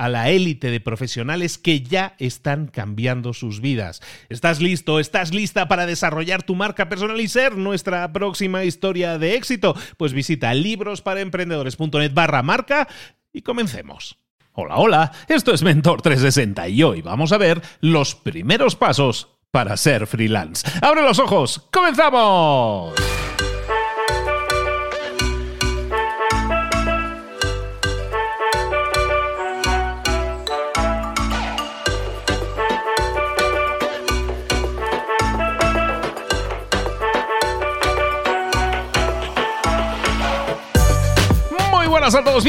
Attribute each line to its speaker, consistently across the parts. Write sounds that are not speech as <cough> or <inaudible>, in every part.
Speaker 1: a la élite de profesionales que ya están cambiando sus vidas. ¿Estás listo? ¿Estás lista para desarrollar tu marca personal y ser nuestra próxima historia de éxito? Pues visita librosparaemprendedores.net barra marca y comencemos. Hola, hola, esto es Mentor 360 y hoy vamos a ver los primeros pasos para ser freelance. ¡Abre los ojos! ¡Comenzamos! A todos,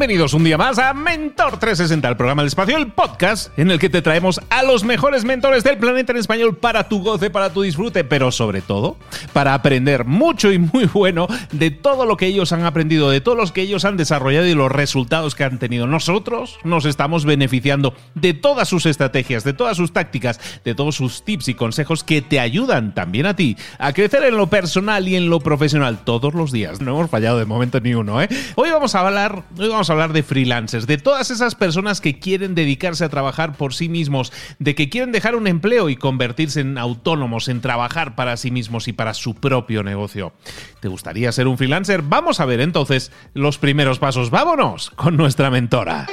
Speaker 1: bienvenidos un día más a Mentor 360, el programa del espacio, el podcast en el que te traemos a los mejores mentores del planeta en español para tu goce, para tu disfrute, pero sobre todo para aprender mucho y muy bueno de todo lo que ellos han aprendido, de todos los que ellos han desarrollado y los resultados que han tenido. Nosotros nos estamos beneficiando de todas sus estrategias, de todas sus tácticas, de todos sus tips y consejos que te ayudan también a ti a crecer en lo personal y en lo profesional todos los días. No hemos fallado de momento ni uno, ¿eh? Hoy vamos a hablar, hoy vamos hablar de freelancers, de todas esas personas que quieren dedicarse a trabajar por sí mismos, de que quieren dejar un empleo y convertirse en autónomos, en trabajar para sí mismos y para su propio negocio. ¿Te gustaría ser un freelancer? Vamos a ver entonces los primeros pasos. Vámonos con nuestra mentora.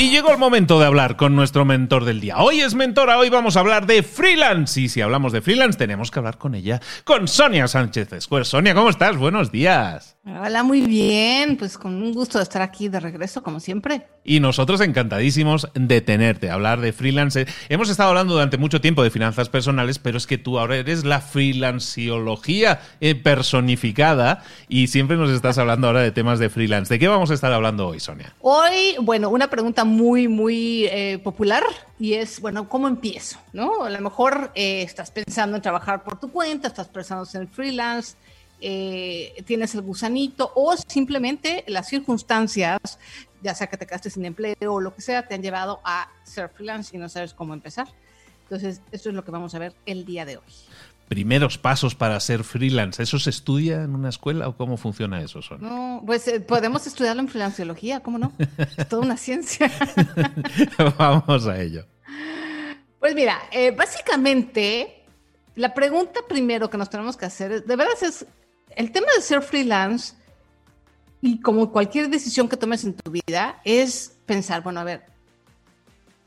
Speaker 1: Y llegó el momento de hablar con nuestro mentor del día. Hoy es mentora, hoy vamos a hablar de freelance. Y si hablamos de freelance, tenemos que hablar con ella, con Sonia Sánchez Square. Sonia, ¿cómo estás? Buenos días.
Speaker 2: Hola, muy bien. Pues con un gusto de estar aquí de regreso, como siempre.
Speaker 1: Y nosotros encantadísimos de tenerte, hablar de freelance. Hemos estado hablando durante mucho tiempo de finanzas personales, pero es que tú ahora eres la freelanciología eh, personificada y siempre nos estás hablando ahora de temas de freelance. ¿De qué vamos a estar hablando hoy, Sonia?
Speaker 2: Hoy, bueno, una pregunta muy, muy eh, popular y es, bueno, ¿cómo empiezo? ¿No? A lo mejor eh, estás pensando en trabajar por tu cuenta, estás pensando en freelance eh, tienes el gusanito o simplemente las circunstancias, ya sea que te quedaste sin empleo o lo que sea, te han llevado a ser freelance y no sabes cómo empezar. Entonces, esto es lo que vamos a ver el día de hoy.
Speaker 1: Primeros pasos para ser freelance. ¿Eso se estudia en una escuela o cómo funciona eso?
Speaker 2: No, pues eh, podemos estudiarlo en freelanciología, ¿cómo no? Es toda una ciencia. <laughs>
Speaker 1: Vamos a ello.
Speaker 2: Pues mira, eh, básicamente, la pregunta primero que nos tenemos que hacer, de verdad es, el tema de ser freelance y como cualquier decisión que tomes en tu vida es pensar, bueno, a ver,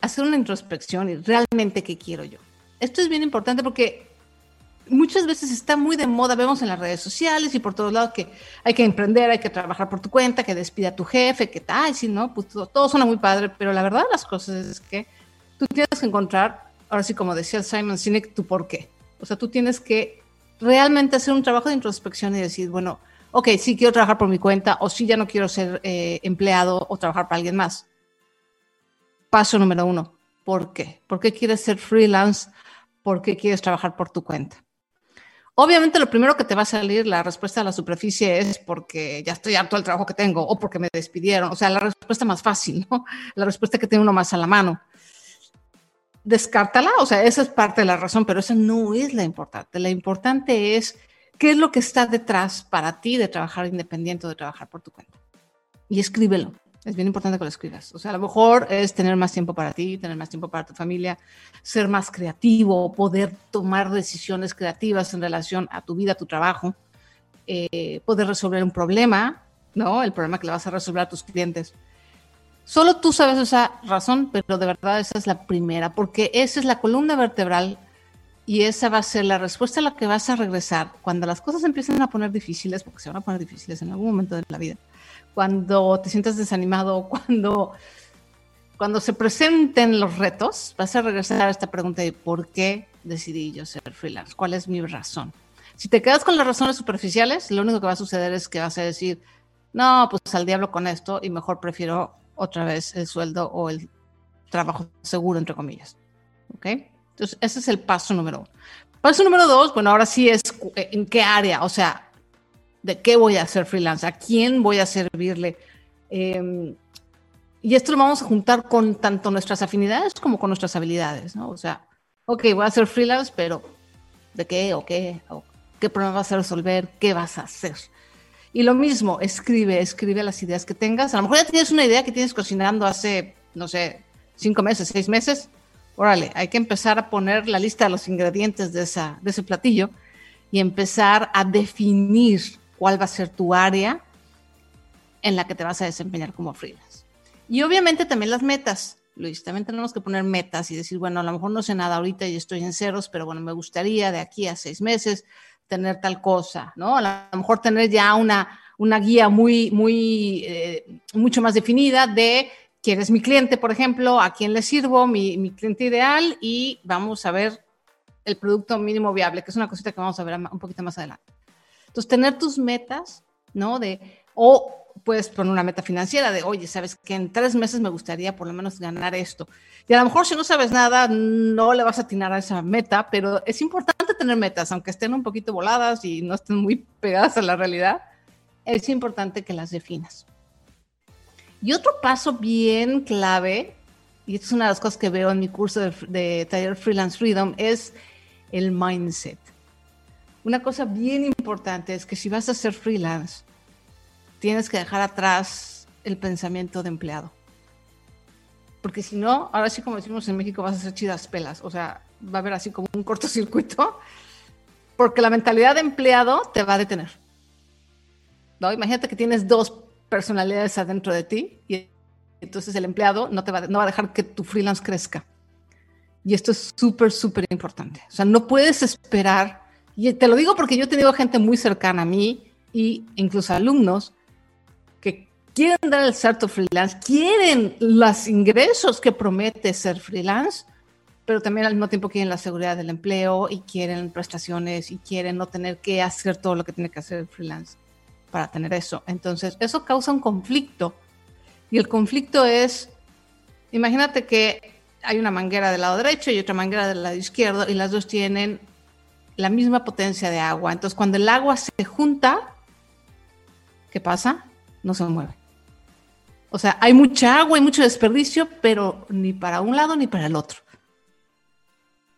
Speaker 2: hacer una introspección y realmente qué quiero yo. Esto es bien importante porque muchas veces está muy de moda, vemos en las redes sociales y por todos lados que hay que emprender, hay que trabajar por tu cuenta, que despida a tu jefe, que tal, si no, pues todo, suena muy padre, pero la verdad de las cosas es que tú tienes que encontrar, ahora sí como decía Simon Sinek, tu por qué. O sea, tú tienes que realmente hacer un trabajo de introspección y decir, bueno, ok, sí quiero trabajar por mi cuenta o sí ya no quiero ser eh, empleado o trabajar para alguien más. Paso número uno, ¿Por qué? ¿Por qué quieres ser freelance? ¿Por qué quieres trabajar por tu cuenta? Obviamente lo primero que te va a salir la respuesta a la superficie es porque ya estoy harto del trabajo que tengo o porque me despidieron. O sea, la respuesta más fácil, ¿no? <laughs> La respuesta que tiene uno más a la mano. Descártala, o sea, esa es parte de la razón, pero esa no es la importante. La importante es qué es lo que está detrás para ti de trabajar independiente o de trabajar por tu cuenta. Y escríbelo. Es bien importante que lo escribas. O sea, a lo mejor es tener más tiempo para ti, tener más tiempo para tu familia, ser más creativo, poder tomar decisiones creativas en relación a tu vida, a tu trabajo, eh, poder resolver un problema, ¿no? El problema que le vas a resolver a tus clientes. Solo tú sabes esa razón, pero de verdad esa es la primera, porque esa es la columna vertebral y esa va a ser la respuesta a la que vas a regresar cuando las cosas empiecen a poner difíciles, porque se van a poner difíciles en algún momento de la vida cuando te sientas desanimado, <laughs> cuando, cuando se presenten los retos, vas a regresar a esta pregunta de por qué decidí yo ser freelance, cuál es mi razón. Si te quedas con las razones superficiales, lo único que va a suceder es que vas a decir, no, pues al diablo con esto y mejor prefiero otra vez el sueldo o el trabajo seguro, entre comillas. ¿Ok? Entonces, ese es el paso número uno. Paso número dos, bueno, ahora sí es en qué área, o sea, de qué voy a hacer freelance, a quién voy a servirle. Em, y esto lo vamos a juntar con tanto nuestras afinidades como con nuestras habilidades, ¿no? O sea, ok, voy a hacer freelance, pero ¿de qué o qué? O ¿Qué problema vas a resolver? ¿Qué vas a hacer? Y lo mismo, escribe, escribe las ideas que tengas. A lo mejor ya tienes una idea que tienes cocinando hace, no sé, cinco meses, seis meses. Órale, hay que empezar a poner la lista de los ingredientes de, esa, de ese platillo y empezar a definir cuál va a ser tu área en la que te vas a desempeñar como freelance. Y obviamente también las metas. Luis, también tenemos que poner metas y decir, bueno, a lo mejor no sé nada ahorita y estoy en ceros, pero bueno, me gustaría de aquí a seis meses tener tal cosa, ¿no? A lo mejor tener ya una, una guía muy, muy, eh, mucho más definida de quién es mi cliente, por ejemplo, a quién le sirvo, mi, mi, cliente ideal y vamos a ver el producto mínimo viable, que es una cosita que vamos a ver un poquito más adelante. Entonces, tener tus metas, ¿no? De, o puedes poner una meta financiera de, oye, sabes que en tres meses me gustaría por lo menos ganar esto. Y a lo mejor si no sabes nada, no le vas a atinar a esa meta, pero es importante tener metas, aunque estén un poquito voladas y no estén muy <laughs> pegadas a la realidad, es importante que las definas. Y otro paso bien clave, y esto es una de las cosas que veo en mi curso de, de taller Freelance Freedom, es el mindset. Una cosa bien importante es que si vas a ser freelance, tienes que dejar atrás el pensamiento de empleado. Porque si no, ahora sí como decimos en México, vas a hacer chidas pelas. O sea, va a haber así como un cortocircuito. Porque la mentalidad de empleado te va a detener. ¿No? Imagínate que tienes dos personalidades adentro de ti y entonces el empleado no, te va, no va a dejar que tu freelance crezca. Y esto es súper, súper importante. O sea, no puedes esperar y te lo digo porque yo he tenido gente muy cercana a mí e incluso alumnos que quieren dar el salto freelance, quieren los ingresos que promete ser freelance, pero también al mismo tiempo quieren la seguridad del empleo y quieren prestaciones y quieren no tener que hacer todo lo que tiene que hacer el freelance para tener eso. Entonces, eso causa un conflicto. Y el conflicto es, imagínate que hay una manguera del lado derecho y otra manguera del lado izquierdo y las dos tienen la misma potencia de agua. Entonces, cuando el agua se junta, ¿qué pasa? No se mueve. O sea, hay mucha agua, hay mucho desperdicio, pero ni para un lado ni para el otro.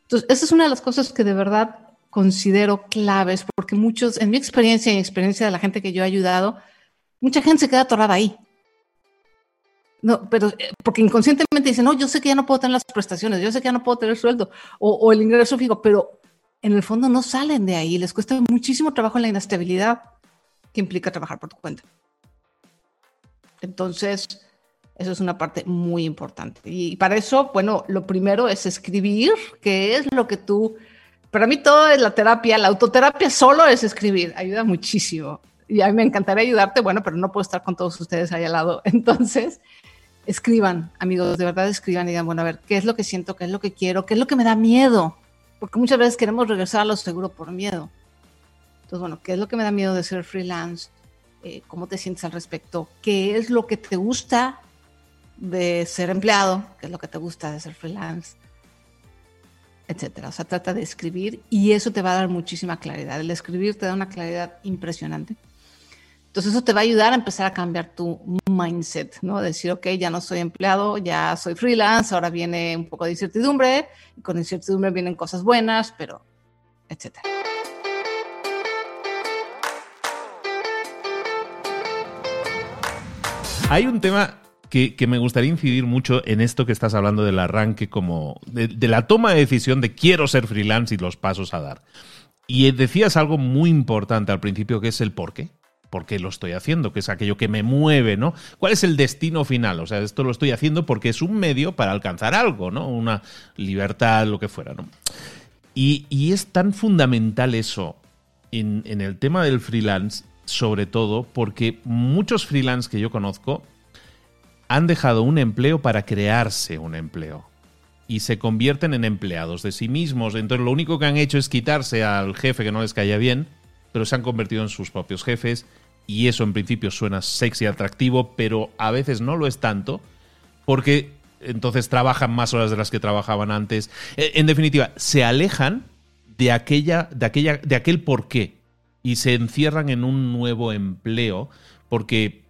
Speaker 2: Entonces, esa es una de las cosas que de verdad considero claves, porque muchos, en mi experiencia y en experiencia de la gente que yo he ayudado, mucha gente se queda atorada ahí. No, pero eh, porque inconscientemente dicen, no, yo sé que ya no puedo tener las prestaciones, yo sé que ya no puedo tener sueldo o, o el ingreso fijo, pero en el fondo no salen de ahí, les cuesta muchísimo trabajo en la inestabilidad que implica trabajar por tu cuenta. Entonces, eso es una parte muy importante. Y para eso, bueno, lo primero es escribir, que es lo que tú, para mí todo es la terapia, la autoterapia solo es escribir, ayuda muchísimo. Y a mí me encantaría ayudarte, bueno, pero no puedo estar con todos ustedes ahí al lado. <laughs> Entonces, escriban, amigos, de verdad escriban y digan, bueno, a ver, ¿qué es lo que siento? ¿Qué es lo que quiero? ¿Qué es lo que me da miedo? Porque muchas veces queremos regresar a lo seguro por miedo. Entonces, bueno, ¿qué es lo que me da miedo de ser freelance? Eh, ¿Cómo te sientes al respecto? ¿Qué es lo que te gusta de ser empleado, que es lo que te gusta de ser freelance, etcétera. O sea, trata de escribir y eso te va a dar muchísima claridad. El escribir te da una claridad impresionante. Entonces eso te va a ayudar a empezar a cambiar tu mindset, ¿no? Decir, ok, ya no soy empleado, ya soy freelance, ahora viene un poco de incertidumbre, y con incertidumbre vienen cosas buenas, pero, etcétera.
Speaker 1: Hay un tema que, me gustaría incidir mucho en esto que estás hablando del arranque, como de, la toma de decisión de quiero ser freelance y los pasos a dar. Y decías algo muy importante al principio, que es el por qué. ¿Por qué lo estoy haciendo? Que es aquello que me mueve, ¿no? ¿Cuál es el destino final? O sea, esto lo estoy haciendo porque es un medio para alcanzar algo, ¿no? Una libertad, lo que fuera, ¿no? Y, es tan fundamental eso en, en el tema del freelance sobre todo porque muchos freelance que yo conozco han dejado un empleo para crearse un empleo y se convierten en empleados de sí mismos. Entonces lo único que han hecho es quitarse al jefe que no les caía bien, pero se han convertido en sus propios jefes y eso en principio suena sexy, atractivo, pero a veces no lo es tanto porque entonces trabajan más horas de las que trabajaban antes. E, en definitiva, se alejan de aquella de aquella de aquel porqué y se encierran en un nuevo empleo porque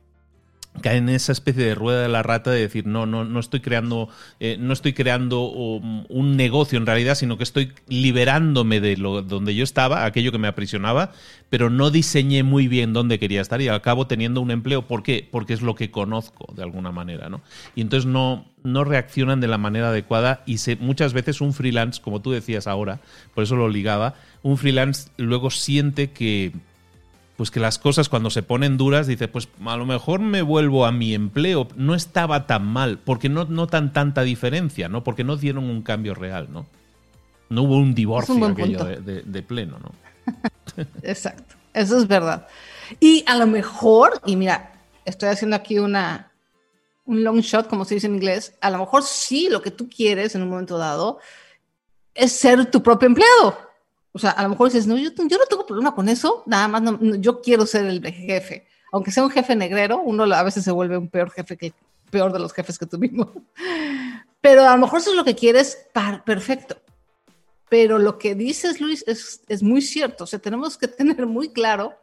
Speaker 1: caen en esa especie de rueda de la rata de decir no no no estoy creando eh, no estoy creando um, un, negocio en realidad sino que estoy liberándome de lo donde yo estaba aquello que me aprisionaba pero no diseñé muy bien dónde quería estar y acabo teniendo un empleo ¿por qué? porque es lo que conozco de alguna manera no y entonces no no reaccionan de la manera adecuada y muchas veces un freelance como tú decías ahora por eso lo ligaba un freelance luego siente que pues que las cosas cuando se ponen duras, dice, pues a lo mejor me vuelvo a mi empleo. No estaba tan mal, porque no notan tanta diferencia, ¿no? Porque no dieron un cambio real, ¿no? No hubo un divorcio aquello de, pleno, ¿no? <laughs>
Speaker 2: Exacto, eso es verdad. Y a lo mejor, y mira, estoy haciendo aquí una, un long shot, como se dice en inglés, a lo mejor sí lo que tú quieres en un momento dado es ser tu propio empleado. O sea, a lo mejor dices, no, yo, yo no tengo problema con eso, nada más no, yo quiero ser el jefe. Aunque sea un jefe negrero, uno a veces se vuelve un peor jefe que peor de los jefes que tuvimos. <laughs> Pero a lo mejor eso es lo que quieres, perfecto. Pero lo que dices, Luis, es, es muy cierto. O sea, tenemos que <laughs> tener muy claro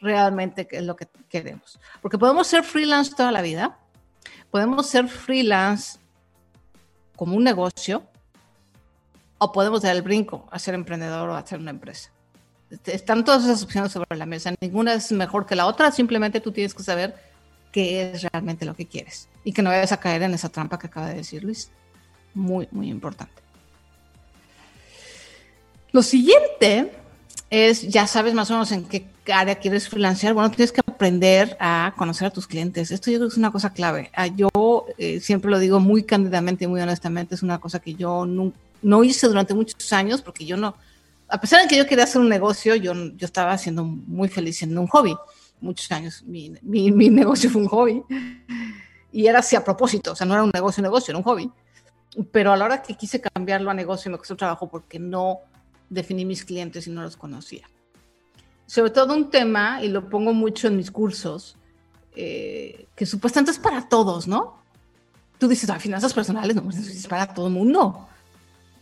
Speaker 2: realmente qué es lo que queremos. Porque podemos ser freelance toda la vida, podemos ser freelance como un negocio, o podemos dar el brinco a ser emprendedor o a hacer una empresa. Están todas esas opciones sobre la mesa. Ninguna es mejor que la otra. Simplemente tú tienes que saber qué es realmente lo que quieres y que no vayas a caer en esa trampa que acaba de decir Luis. Muy, muy importante. Lo siguiente es, ya sabes más o menos en qué área quieres freelancear. Bueno, tienes que aprender a conocer a tus clientes. Esto yo creo que es una cosa clave. Ah, yo eh, siempre lo digo muy cándidamente y muy honestamente, es una cosa que yo nunca no hice durante muchos años porque yo no, a pesar de que yo quería hacer un negocio, yo, yo estaba siendo muy feliz siendo un hobby. Muchos años mi, mi, <laughs> mi negocio fue un hobby y era así a propósito, o sea, no era un negocio, negocio, era un hobby. Pero a la hora que quise cambiarlo a negocio me costó trabajo porque no definí mis clientes y no los conocía. Sobre todo un tema, y lo pongo mucho en mis cursos, eh, que supuestamente es para todos, ¿no? Tú dices, ah, finanzas personales, no, es para todo el mundo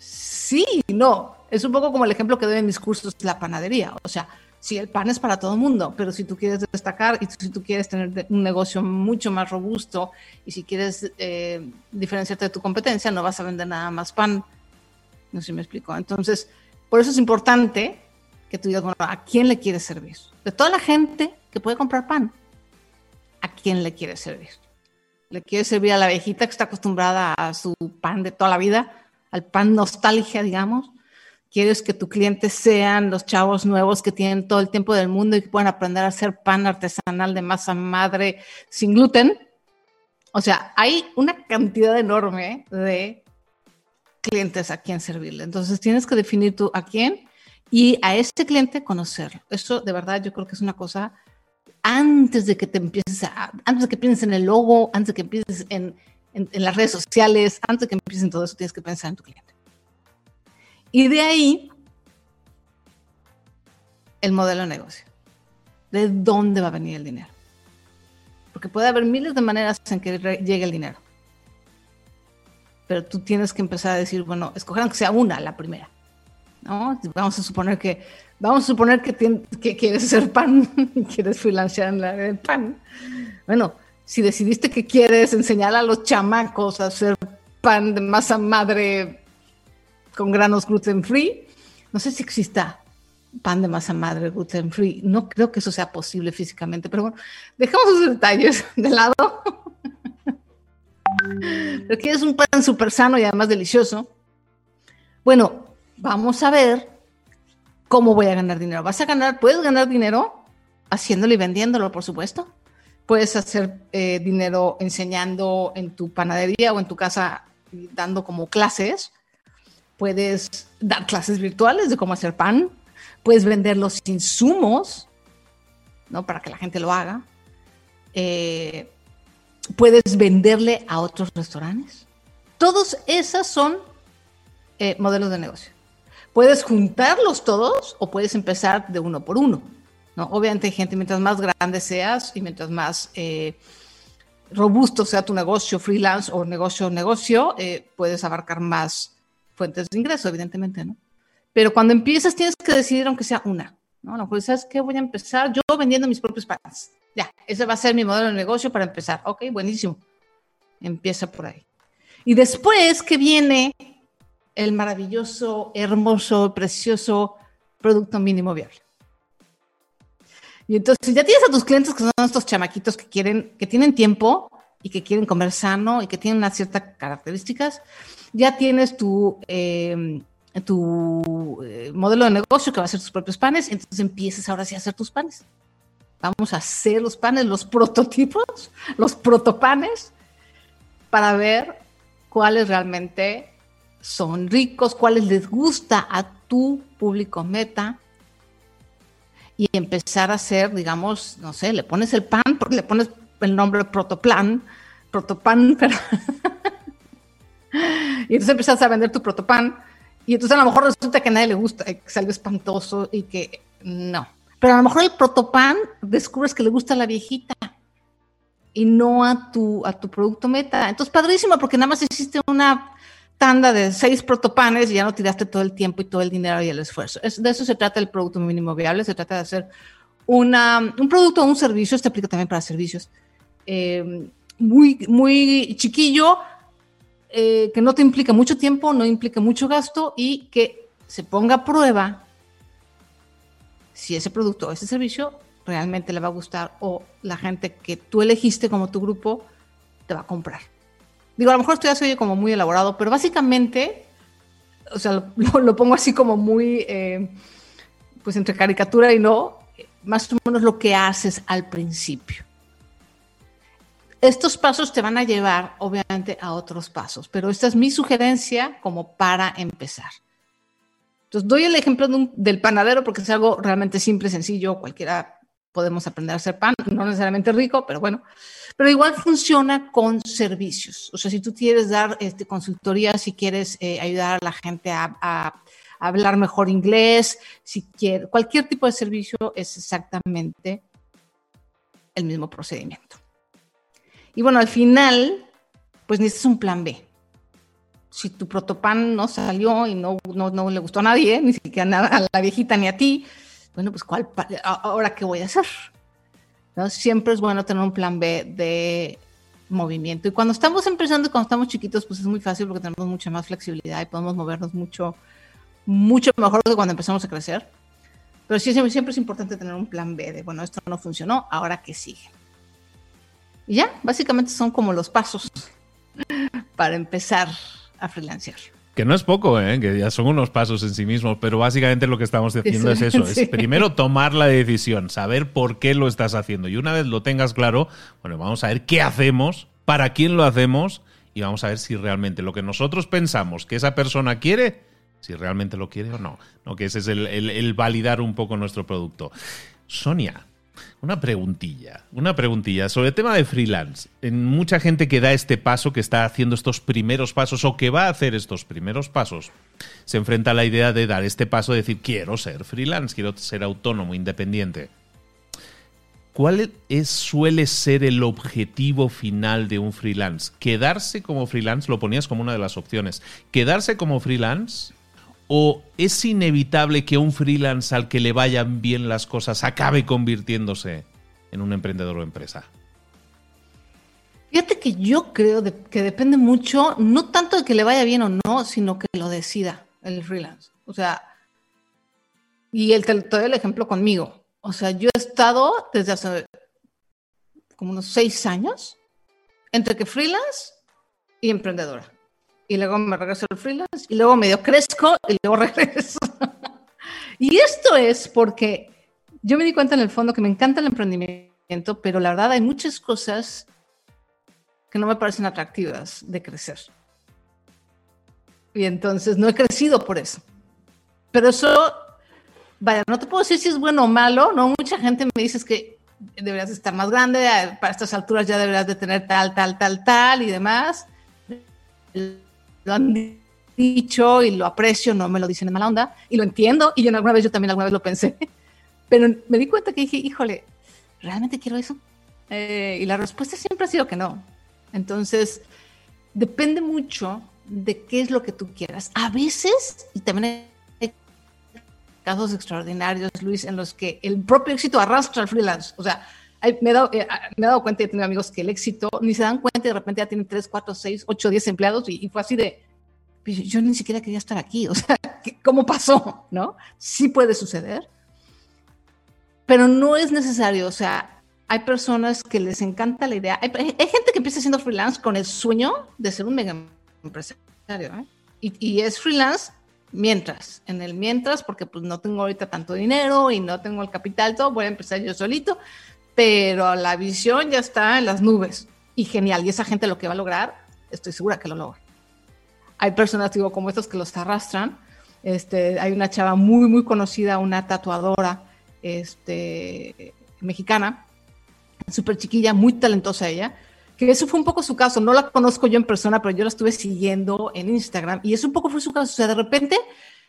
Speaker 2: sí, no. Es un poco como el ejemplo que doy en mis cursos la panadería. O sea, si el pan es para todo el mundo, pero si tú quieres destacar y si tú quieres tener un negocio mucho más robusto y si quieres eh, diferenciarte de tu competencia, no vas a vender nada más pan. No sé si me explico. Entonces, por eso es importante que tú digas, bueno, ¿a quién le quieres servir? De toda la gente que puede comprar pan, ¿a quién le quieres servir? ¿Le quieres servir a la viejita que está acostumbrada a su pan de toda la vida? Al pan nostalgia, digamos. Quieres que tu cliente sean los chavos nuevos que tienen todo el tiempo del mundo y que puedan aprender a hacer pan artesanal de masa madre sin gluten. O sea, hay una cantidad enorme de clientes a quien servirle. Entonces tienes que definir tú a quién y a ese cliente conocerlo. Eso de verdad yo creo que es una cosa antes de que te empieces a, antes de que pienses en el logo, antes de que empieces en, en, las redes sociales, antes de que empiecen todo eso, tienes que pensar en tu cliente. Y de ahí, el modelo de negocio. ¿De dónde va a venir el dinero? Porque puede haber miles de maneras en que llegue el dinero. pero tú tienes que empezar a decir, bueno, escoger aunque sea una, la primera. ¿no? Vamos a suponer que, vamos a suponer que, que quieres ser pan <laughs> quieres freelancear en la del pan. Bueno, si decidiste que quieres enseñar a los chamacos a hacer pan de masa madre con granos gluten free, no sé si exista pan de masa madre gluten free. No creo que eso sea posible físicamente, pero bueno, dejamos esos detalles de lado. <laughs> Pero quieres un pan súper sano y además delicioso. Bueno, vamos a ver cómo voy a ganar dinero. Vas a ganar, puedes ganar dinero haciéndolo y vendiéndolo, por supuesto. Puedes hacer eh, dinero enseñando en tu panadería o en tu casa, dando como clases. Puedes dar clases virtuales de cómo hacer pan. Puedes vender los insumos, ¿no? Para que la gente lo haga. Eh, puedes venderle a otros restaurantes. Todos esos son eh, modelos de negocio. Puedes juntarlos todos o puedes empezar de uno por uno. ¿No? Obviamente, gente, mientras más grande seas y mientras más eh, robusto sea tu negocio freelance o negocio-negocio, eh, puedes abarcar más fuentes de ingreso, evidentemente, ¿no? Pero cuando empiezas tienes que decidir aunque sea una, ¿no? A lo mejor sabes que voy a empezar yo vendiendo mis propios panes. Ya, ese va a ser mi modelo de negocio para empezar. Ok, buenísimo. Empieza por ahí. Y después que viene el maravilloso, hermoso, precioso producto mínimo viable. Y entonces ya tienes a tus clientes que son estos chamaquitos que quieren, que tienen tiempo y que quieren comer sano y que tienen unas ciertas características. Ya tienes tu, eh, eh, modelo de negocio que va a ser tus propios panes, entonces empiezas ahora sí a hacer tus panes. Vamos a hacer los panes, los prototipos, los protopanes, para ver cuáles realmente son ricos, cuáles les gusta a tu público meta y empezar a hacer, digamos, no sé, le pones el pan, le pones el nombre protoplan, protopan, <laughs> pero y entonces empiezas a vender tu protopan y entonces a lo mejor resulta que a nadie le gusta, que salió espantoso y que no. Pero a lo mejor el protopan descubres que le gusta a la viejita y no a tu, a tu producto meta. Entonces, padrísimo, porque nada más hiciste una tanda de seis protopanes y ya no tiraste todo el tiempo y todo el dinero y el esfuerzo. Es, de eso se trata el producto mínimo viable, se trata de hacer una, un producto o un servicio, este aplica también para servicios, eh, muy, muy chiquillo, eh, que no te implica mucho tiempo, no implica mucho gasto y que se ponga a prueba si ese producto o ese servicio realmente le va a gustar o la gente que tú elegiste como tu grupo te va a comprar. Digo, a lo mejor esto ya se oye como muy elaborado, pero básicamente, o sea, <laughs> lo, pongo así como muy, eh, pues entre caricatura y no, más o menos lo que haces al principio. Estos pasos te van a llevar, obviamente, a otros pasos, pero esta es mi sugerencia como para empezar. Entonces, doy el ejemplo del panadero porque es algo realmente simple, sencillo, cualquiera podemos aprender a hacer pan, no necesariamente rico, pero bueno, pero igual funciona con servicios. O sea, si tú quieres dar este, consultoría, si quieres eh, ayudar a la gente a, hablar mejor inglés, si quiere, cualquier tipo de servicio es exactamente el mismo procedimiento. Y bueno, al final, pues necesitas un plan B. Si tu protopan no salió y no, no, no le gustó a nadie, ni siquiera a la viejita ni a ti, bueno, pues ¿cuál, ahora qué voy a hacer? ¿No? Siempre es bueno tener un plan B de movimiento. Y cuando estamos empezando cuando estamos chiquitos, pues es muy fácil porque tenemos mucha más flexibilidad y podemos movernos mucho, mucho mejor que cuando empezamos a crecer. Pero siempre es importante tener un plan B de, bueno, esto no funcionó, ahora qué sigue. Y ya, básicamente son como los pasos para empezar a freelancear.
Speaker 1: Que no es poco, ¿eh? que ya son unos pasos en sí mismos, pero básicamente lo que estamos diciendo es eso, <laughs> es primero tomar la decisión, saber por qué lo estás haciendo y una vez lo tengas claro, bueno, vamos a ver qué hacemos, para quién lo hacemos y vamos a ver si realmente lo que nosotros pensamos que esa persona quiere, si realmente lo quiere o no, ¿no? que ese es el validar un poco nuestro producto. Sonia, una preguntilla, una preguntilla sobre el tema de freelance. En mucha gente que da este paso, que está haciendo estos primeros pasos o que va a hacer estos primeros pasos, se enfrenta a la idea de dar este paso, de decir, quiero ser freelance, quiero ser autónomo, independiente. ¿cuál es, suele ser el objetivo final de un freelance? ¿Quedarse como freelance? Lo ponías como una de las opciones. ¿Quedarse como freelance? ¿O es inevitable que un freelance al que le vayan bien las cosas acabe convirtiéndose en un emprendedor o empresa?
Speaker 2: Fíjate que yo creo que depende mucho, no tanto de que le vaya bien o no, sino que lo decida el freelance. O sea, y el, te, doy el ejemplo conmigo. O sea, yo he estado desde hace como unos seis años entre que freelance y emprendedora. Y luego me regreso al freelance y luego medio crezco y luego <laughs> regreso. y esto es porque yo me di cuenta en el fondo que me encanta el emprendimiento, pero la verdad hay muchas cosas que no me parecen atractivas de crecer. Y entonces no he crecido por eso. Pero eso, vaya, no te puedo decir si es bueno o malo, ¿no? Mucha gente me dice que deberías estar más grande, para estas alturas ya deberías de tener tal, tal, tal, tal y demás. Lo han dicho y lo aprecio, no me lo dicen de mala onda y lo entiendo y yo alguna vez yo también alguna vez lo pensé. <laughs> Pero me di cuenta que dije, híjole, ¿realmente quiero eso? Eh, y la respuesta siempre ha sido que no. Entonces, depende mucho de qué es lo que tú quieras. A veces, y también hay casos extraordinarios, Luis, en los que el propio éxito arrastra al freelance. O sea, me he, dado, eh, me he dado cuenta y he tenido amigos que el éxito ni se dan cuenta y de repente ya tienen 3, 4, 6, 8, 10 empleados y, fue así de, pues, yo ni siquiera quería estar aquí. <laughs> O sea, ¿cómo pasó? ¿No? Sí puede suceder, pero no es necesario. O sea, hay personas que les encanta la idea. Hay, gente que empieza siendo freelance con el sueño de ser un mega empresario. ¿eh? Y, es freelance mientras, en el mientras, porque pues no tengo ahorita tanto dinero y no tengo el capital, todo, voy a empezar yo solito, pero la visión ya está en las nubes. Y genial. Y esa gente lo que va a lograr, estoy segura que lo logra. Hay personas, digo, como estos que los arrastran. Este, hay una chava muy, muy conocida, una tatuadora este, mexicana, súper chiquilla, muy talentosa ella, que eso fue un poco su caso. No la conozco yo en persona, pero yo la estuve siguiendo en Instagram y eso un poco fue su caso. O sea, de repente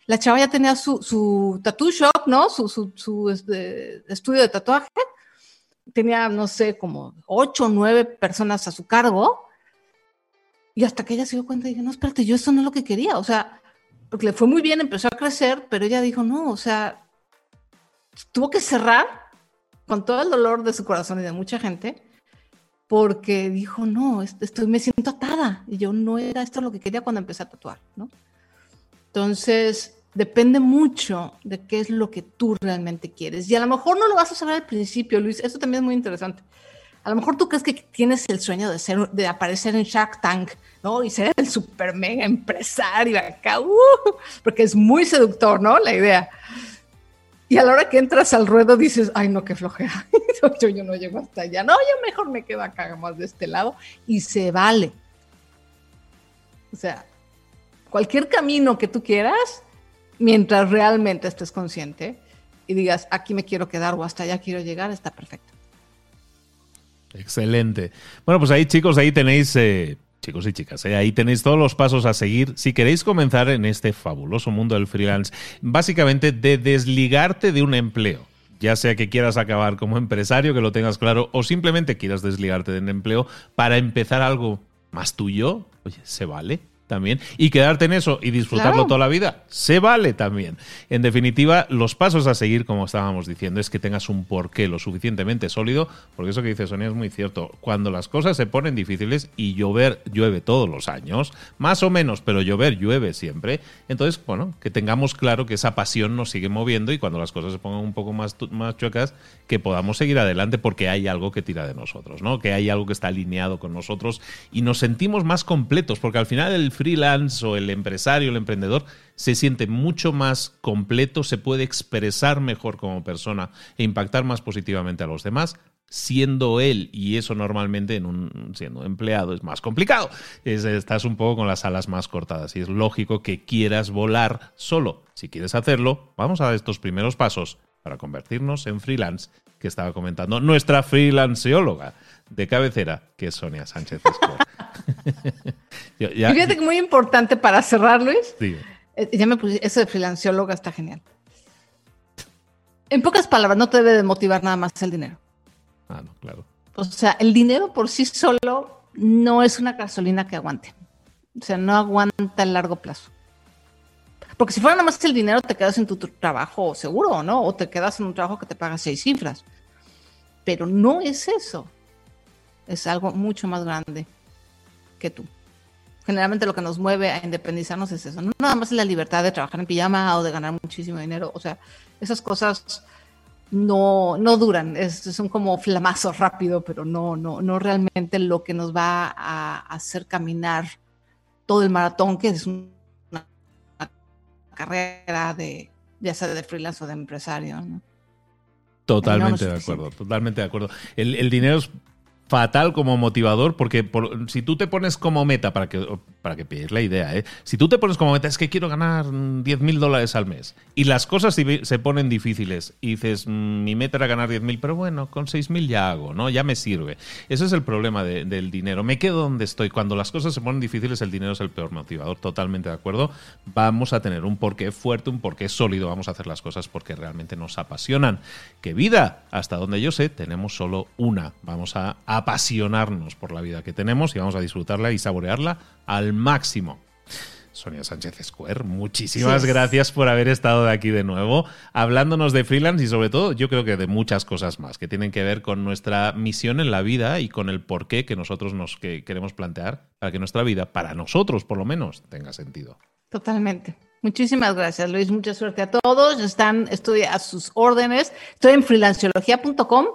Speaker 2: la chava ya tenía su, su tattoo shop, ¿no? Su, su, su este, estudio de tatuaje. Tenía, no sé, como ocho o nueve personas a su cargo. Y hasta que ella se dio cuenta, dije, no, espérate, yo eso no es lo que quería. O sea, porque le fue muy bien, empezó a crecer, pero ella dijo, no, o sea, tuvo que cerrar con todo el dolor de su corazón y de mucha gente, porque dijo, no, estoy, me siento atada. Y yo no era esto lo que quería cuando empecé a tatuar, ¿no? Entonces, depende mucho de qué es lo que tú realmente quieres. Y a lo mejor no lo vas a saber al principio, Luis. Eso también es muy interesante. A lo mejor tú crees que tienes el sueño de, ser, de aparecer en Shark Tank, ¿no? Y ser el super mega empresario acá, uh, porque es muy seductor, ¿no? La idea. Y a la hora que entras al ruedo dices, ay, no, qué flojera. <laughs> yo, yo no llego hasta allá. No, yo mejor me quedo acá más de este lado. Y se vale. O sea, cualquier camino que tú quieras, mientras realmente estés consciente y digas, aquí me quiero quedar o hasta allá quiero llegar, está perfecto.
Speaker 1: Excelente. Bueno, pues ahí chicos, ahí tenéis eh, Chicos y chicas, ¿eh? ahí tenéis todos los pasos a seguir si queréis comenzar en este fabuloso mundo del freelance. Básicamente de desligarte de un empleo ya sea que quieras acabar como empresario, que lo tengas claro, o simplemente quieras desligarte de un empleo para empezar algo más tuyo, oye, se vale también. Y quedarte en eso y disfrutarlo toda la vida, se vale también. En definitiva, los pasos a seguir, como estábamos diciendo, es que tengas un porqué lo suficientemente sólido, porque eso que dice Sonia es muy cierto. Cuando las cosas se ponen difíciles y llover llueve todos los años, más o menos, pero llover llueve siempre, entonces, bueno, que tengamos claro que esa pasión nos sigue moviendo y cuando las cosas se pongan un poco más, más chuecas, que podamos seguir adelante porque hay algo que tira de nosotros, ¿no? Que hay algo que está alineado con nosotros y nos sentimos más completos, porque al final el freelance o el empresario, el emprendedor, se siente mucho más completo, se puede expresar mejor como persona e impactar más positivamente a los demás siendo él y eso normalmente en un siendo empleado es más complicado. estás un poco con las alas más cortadas y es lógico que quieras volar solo. Si quieres hacerlo, vamos a estos primeros pasos para convertirnos en freelance que estaba comentando nuestra freelanceóloga de cabecera, que es Sonia Sánchez <laughs> <laughs>
Speaker 2: y fíjate que muy importante para cerrar, Luis. Eh, ya me puse, eso de freelanceóloga está genial. En pocas palabras, no te debe de motivar nada más el dinero.
Speaker 1: Ah, no, claro.
Speaker 2: O sea, el dinero por sí solo no es una gasolina que aguante. O sea, no aguanta a largo plazo. Porque si fuera nada más el dinero, te quedas en tu trabajo seguro, ¿no? O te quedas en un trabajo que te paga seis cifras. Pero no es eso. Es algo mucho más grande que tú. Generalmente lo que nos mueve a independizarnos es eso. No nada más es la libertad de trabajar en pijama o de ganar muchísimo dinero. O sea, esas cosas no, no duran. son como flamazos rápido, pero no, no, no realmente lo que nos va a hacer caminar todo el maratón, que es una carrera de, ya sea de freelance o de empresario.
Speaker 1: Totalmente de acuerdo, totalmente de acuerdo. El, el dinero es fatal como motivador porque si tú te pones como meta, para que, para que la idea, ¿eh? si tú te pones como meta es que quiero ganar 10 mil dólares al mes y las cosas se ponen difíciles y dices, mm, mi meta era ganar 10 mil, pero bueno, con 6 mil ya hago, ¿no? Ya me sirve. Ese es el problema del dinero. Me quedo donde estoy. Cuando las cosas se ponen difíciles, el dinero es el peor motivador. Totalmente de acuerdo. Vamos a tener un porqué fuerte, un porqué sólido. Vamos a hacer las cosas porque realmente nos apasionan. ¿Qué vida? Hasta donde yo sé, tenemos solo una. Vamos a apasionarnos por la vida que tenemos y vamos a disfrutarla y saborearla al máximo. Sonia Sánchez Square, muchísimas gracias por haber estado aquí de nuevo, hablándonos de freelance y sobre todo yo creo que de muchas cosas más que tienen que ver con nuestra misión en la vida y con el porqué que nosotros nos queremos plantear para que nuestra vida, para nosotros por lo menos, tenga sentido.
Speaker 2: Totalmente. Muchísimas gracias, Luis. Mucha suerte a todos. Están, estoy a sus órdenes. Estoy en freelanciología.com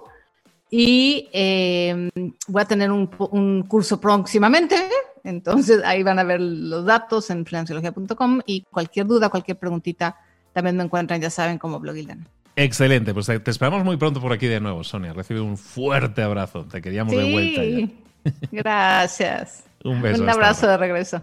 Speaker 2: y em, voy a tener un, curso próximamente, entonces ahí van a ver los datos en financiología.com y cualquier duda, cualquier preguntita, también me encuentran, ya saben, como Blogildan.
Speaker 1: Excelente, pues te esperamos muy pronto por aquí de nuevo, Sonia. Recibe un fuerte abrazo, te queríamos de vuelta. Ya.
Speaker 2: Gracias. <laughs>
Speaker 1: un beso.
Speaker 2: Un abrazo de regreso.